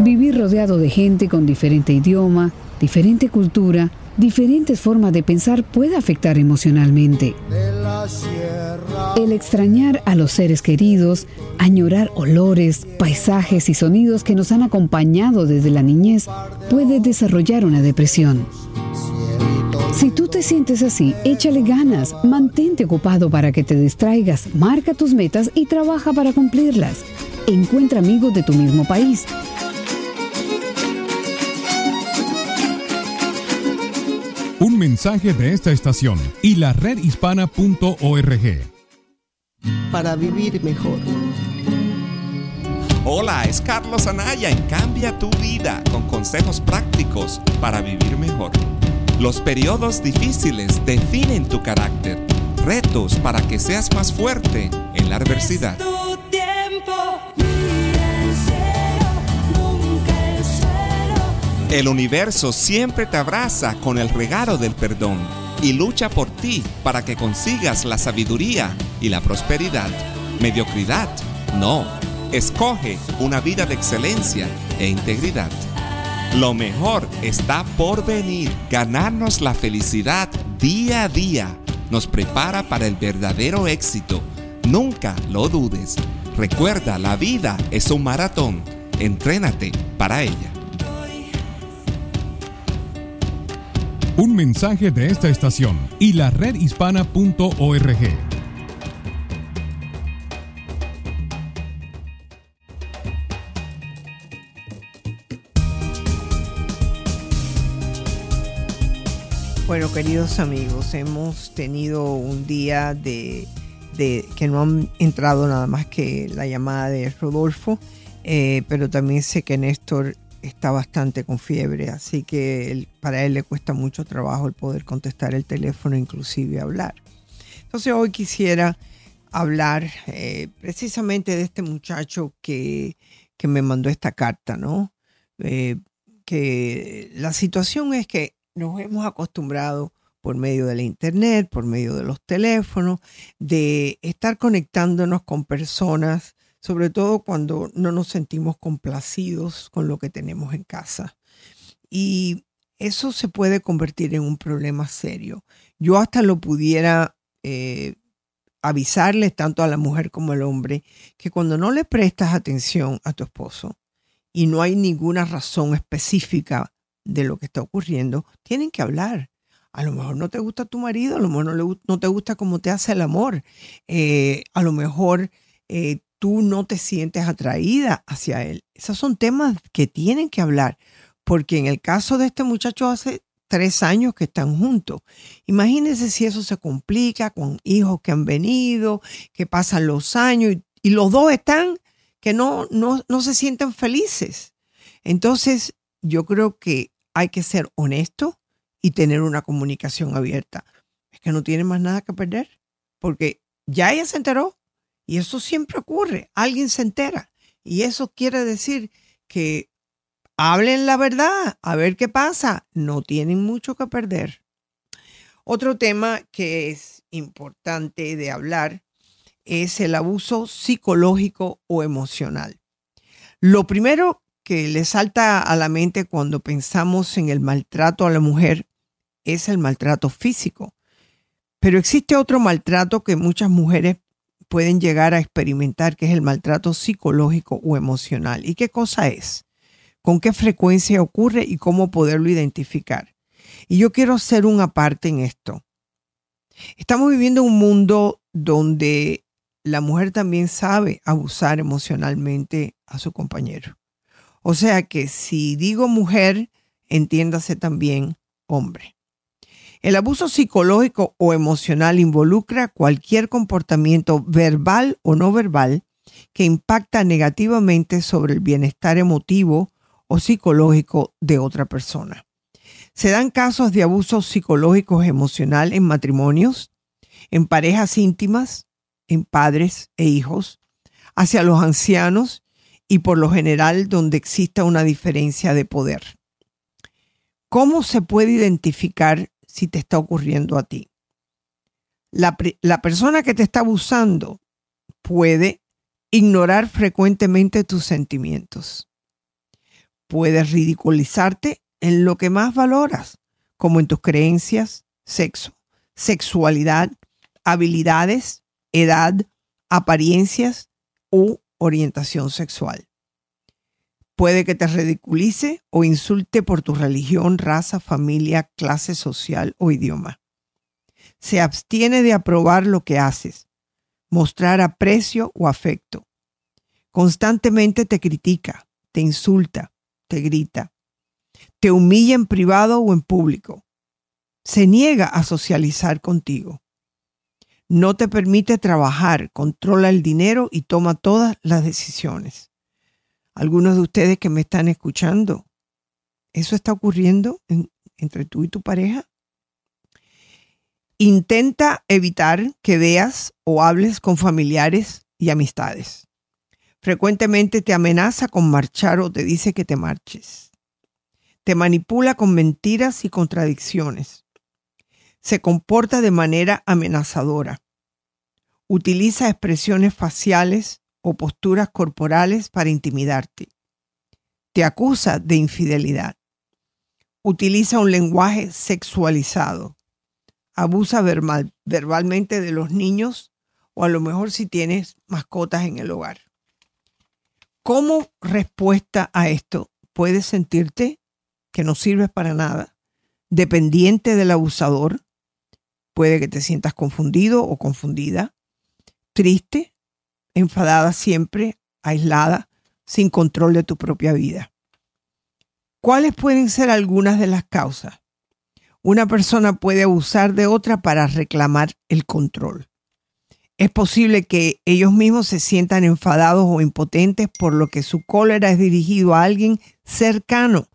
Speaker 33: Vivir rodeado de gente con diferente idioma, diferente cultura, diferentes formas de pensar puede afectar emocionalmente. El extrañar a los seres queridos, añorar olores, paisajes y sonidos que nos han acompañado desde la niñez puede desarrollar una depresión. Si tú te sientes así, échale ganas, mantente ocupado para que te distraigas, marca tus metas y trabaja para cumplirlas. Encuentra amigos de tu mismo país.
Speaker 4: Un mensaje de esta estación y la redhispana.org.
Speaker 34: Para vivir mejor.
Speaker 35: Hola, es Carlos Anaya en Cambia tu vida con consejos prácticos para vivir mejor. Los periodos difíciles definen tu carácter, retos para que seas más fuerte en la adversidad. El universo siempre te abraza con el regalo del perdón y lucha por ti para que consigas la sabiduría y la prosperidad. Mediocridad, no. Escoge una vida de excelencia e integridad. Lo mejor está por venir. Ganarnos la felicidad día a día nos prepara para el verdadero éxito. Nunca lo dudes. Recuerda, la vida es un maratón. Entrénate para ella.
Speaker 4: Un mensaje de esta estación y la redhispana.org.
Speaker 1: Bueno, queridos amigos, hemos tenido un día de, que no han entrado nada más que la llamada de Rodolfo, eh, pero también sé que Néstor está bastante con fiebre, así que para él le cuesta mucho trabajo el poder contestar el teléfono, inclusive hablar. Entonces hoy quisiera hablar eh, precisamente de este muchacho que, que me mandó esta carta, ¿no? Eh, que la situación es que nos hemos acostumbrado por medio de la internet, por medio de los teléfonos, de estar conectándonos con personas, sobre todo cuando no nos sentimos complacidos con lo que tenemos en casa. Y eso se puede convertir en un problema serio. Yo hasta lo pudiera eh, avisarles tanto a la mujer como al hombre que cuando no le prestas atención a tu esposo y no hay ninguna razón específica de lo que está ocurriendo, tienen que hablar. A lo mejor no te gusta tu marido, a lo mejor no, le te gusta cómo te hace el amor, eh, a lo mejor eh, tú no te sientes atraída hacia él. Esos son temas que tienen que hablar, porque en el caso de este muchacho hace tres años que están juntos. Imagínense si eso se complica con hijos que han venido, que pasan los años y, los dos están que no, no, no se sienten felices. Entonces, yo creo que hay que ser honesto y tener una comunicación abierta. Es que no tiene más nada que perder, porque ya ella se enteró y eso siempre ocurre. Alguien se entera y eso quiere decir que hablen la verdad, a ver qué pasa. No tienen mucho que perder. Otro tema que es importante de hablar es el abuso psicológico o emocional. Lo primero que le salta a la mente cuando pensamos en el maltrato a la mujer es el maltrato físico. Pero existe otro maltrato que muchas mujeres pueden llegar a experimentar, que es el maltrato psicológico o emocional. ¿Y qué cosa es? ¿Con qué frecuencia ocurre y cómo poderlo identificar? Y yo quiero hacer una parte en esto. Estamos viviendo un mundo donde la mujer también sabe abusar emocionalmente a su compañero. O sea que si digo mujer, entiéndase también hombre. El abuso psicológico o emocional involucra cualquier comportamiento verbal o no verbal que impacta negativamente sobre el bienestar emotivo o psicológico de otra persona. Se dan casos de abuso psicológico emocional en matrimonios, en parejas íntimas, en padres e hijos, hacia los ancianos y por lo general donde exista una diferencia de poder. ¿Cómo se puede identificar si te está ocurriendo a ti? La, la persona que te está abusando puede ignorar frecuentemente tus sentimientos. Puede ridiculizarte en lo que más valoras, como en tus creencias, sexo, sexualidad, habilidades, edad, apariencias u orientación sexual. Puede que te ridiculice o insulte por tu religión, raza, familia, clase social o idioma. Se abstiene de aprobar lo que haces, mostrar aprecio o afecto. Constantemente te critica, te insulta, te grita, te humilla en privado o en público. Se niega a socializar contigo. No te permite trabajar, controla el dinero y toma todas las decisiones. Algunos de ustedes que me están escuchando, ¿eso está ocurriendo en- entre tú y tu pareja? Intenta evitar que veas o hables con familiares y amistades. Frecuentemente te amenaza con marchar o te dice que te marches. Te manipula con mentiras y contradicciones. Se comporta de manera amenazadora. Utiliza expresiones faciales o posturas corporales para intimidarte. Te acusa de infidelidad. Utiliza un lenguaje sexualizado. Abusa verbal- verbalmente de los niños o a lo mejor si tienes mascotas en el hogar. Como respuesta a esto, puedes sentirte que no sirves para nada, dependiente del abusador, puede que te sientas confundido o confundida, triste, enfadada siempre, aislada, sin control de tu propia vida. ¿Cuáles pueden ser algunas de las causas? una persona puede abusar de otra para reclamar el control. Es posible que ellos mismos se sientan enfadados o impotentes por lo que su cólera es dirigido a alguien cercano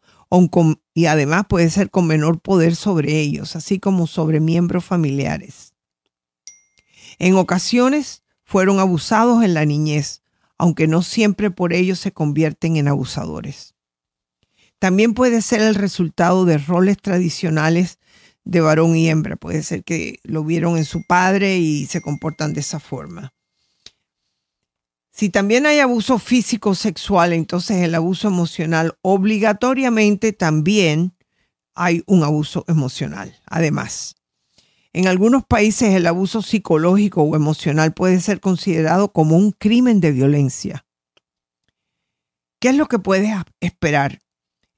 Speaker 1: y además puede ser con menor poder sobre ellos, así como sobre miembros familiares. En ocasiones fueron abusados en la niñez, aunque no siempre por ello se convierten en abusadores. También puede ser el resultado de roles tradicionales de varón y hembra. Puede ser que lo vieron en su padre y se comportan de esa forma. Si también hay abuso físico sexual, entonces el abuso emocional obligatoriamente también hay un abuso emocional. Además, en algunos países el abuso psicológico o emocional puede ser considerado como un crimen de violencia. ¿Qué es lo que puedes esperar?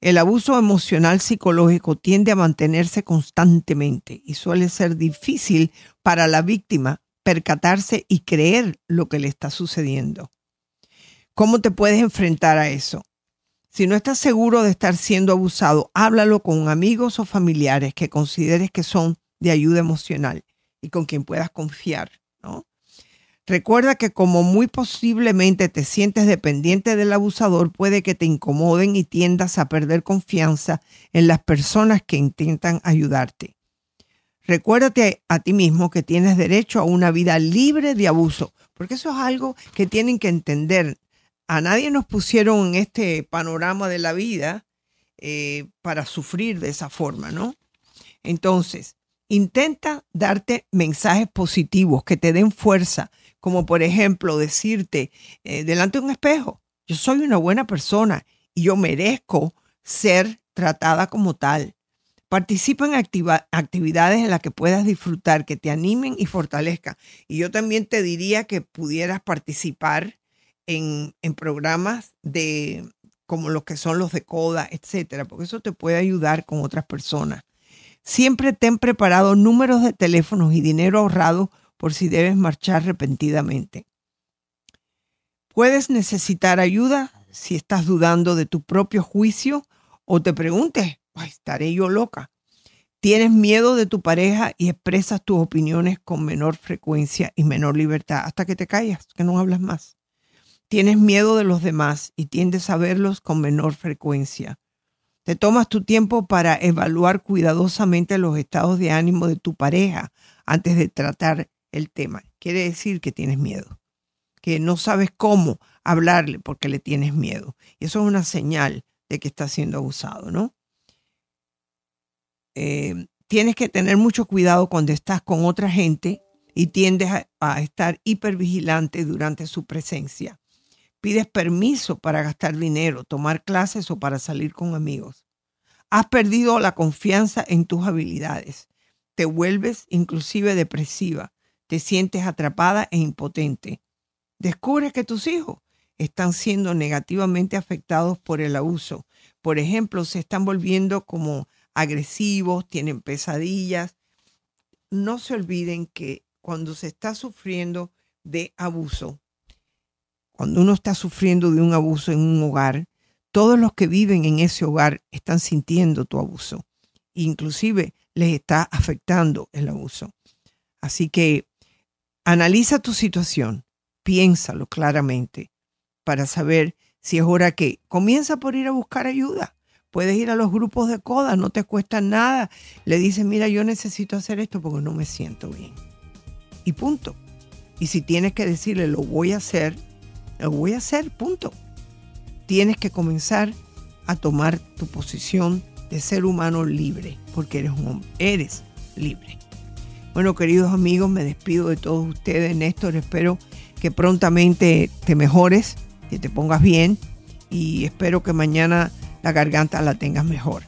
Speaker 1: El abuso emocional psicológico tiende a mantenerse constantemente y suele ser difícil para la víctima percatarse y creer lo que le está sucediendo. ¿Cómo te puedes enfrentar a eso? Si no estás seguro de estar siendo abusado, háblalo con amigos o familiares que consideres que son de ayuda emocional y con quien puedas confiar, ¿no? Recuerda que como muy posiblemente te sientes dependiente del abusador, puede que te incomoden y tiendas a perder confianza en las personas que intentan ayudarte. Recuérdate a ti mismo que tienes derecho a una vida libre de abuso, porque eso es algo que tienen que entender. A nadie nos pusieron en este panorama de la vida eh, para sufrir de esa forma, ¿no? Entonces, intenta darte mensajes positivos que te den fuerza, como por ejemplo decirte eh, delante de un espejo, yo soy una buena persona y yo merezco ser tratada como tal. Participa en actividades en las que puedas disfrutar, que te animen y fortalezcan. Y yo también te diría que pudieras participar en, en programas de como los que son los de CODA, etcétera, porque eso te puede ayudar con otras personas. Siempre ten preparado números de teléfonos y dinero ahorrado por si debes marchar repentinamente. Puedes necesitar ayuda si estás dudando de tu propio juicio o te preguntes, ¿estaré yo loca? Tienes miedo de tu pareja y expresas tus opiniones con menor frecuencia y menor libertad hasta que te callas, que no hablas más. Tienes miedo de los demás y tiendes a verlos con menor frecuencia. Te tomas tu tiempo para evaluar cuidadosamente los estados de ánimo de tu pareja antes de tratar el tema. Quiere decir que tienes miedo, que no sabes cómo hablarle porque le tienes miedo. Y eso es una señal de que está siendo abusado, ¿no? Eh, tienes que tener mucho cuidado cuando estás con otra gente y tiendes a, a estar hipervigilante durante su presencia. Pides permiso para gastar dinero, tomar clases o para salir con amigos. Has perdido la confianza en tus habilidades. Te vuelves inclusive depresiva te sientes atrapada e impotente. Descubres que tus hijos están siendo negativamente afectados por el abuso. Por ejemplo, se están volviendo como agresivos, tienen pesadillas. No se olviden que cuando se está sufriendo de abuso, cuando uno está sufriendo de un abuso en un hogar, todos los que viven en ese hogar están sintiendo tu abuso. Inclusive les está afectando el abuso. Así que Analiza tu situación, piénsalo claramente para saber si es hora que comienza por ir a buscar ayuda. Puedes ir a los grupos de coda, no te cuesta nada. Le dices, mira, yo necesito hacer esto porque no me siento bien. Y punto. Y si tienes que decirle, lo voy a hacer, lo voy a hacer, punto. Tienes que comenzar a tomar tu posición de ser humano libre, porque eres un hombre, eres libre. Bueno, queridos amigos, me despido de todos ustedes. Néstor, espero que prontamente te mejores, que te pongas bien y espero que mañana la garganta la tengas mejor.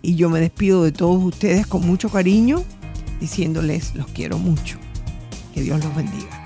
Speaker 1: Y yo me despido de todos ustedes con mucho cariño, diciéndoles los quiero mucho. Que Dios los bendiga.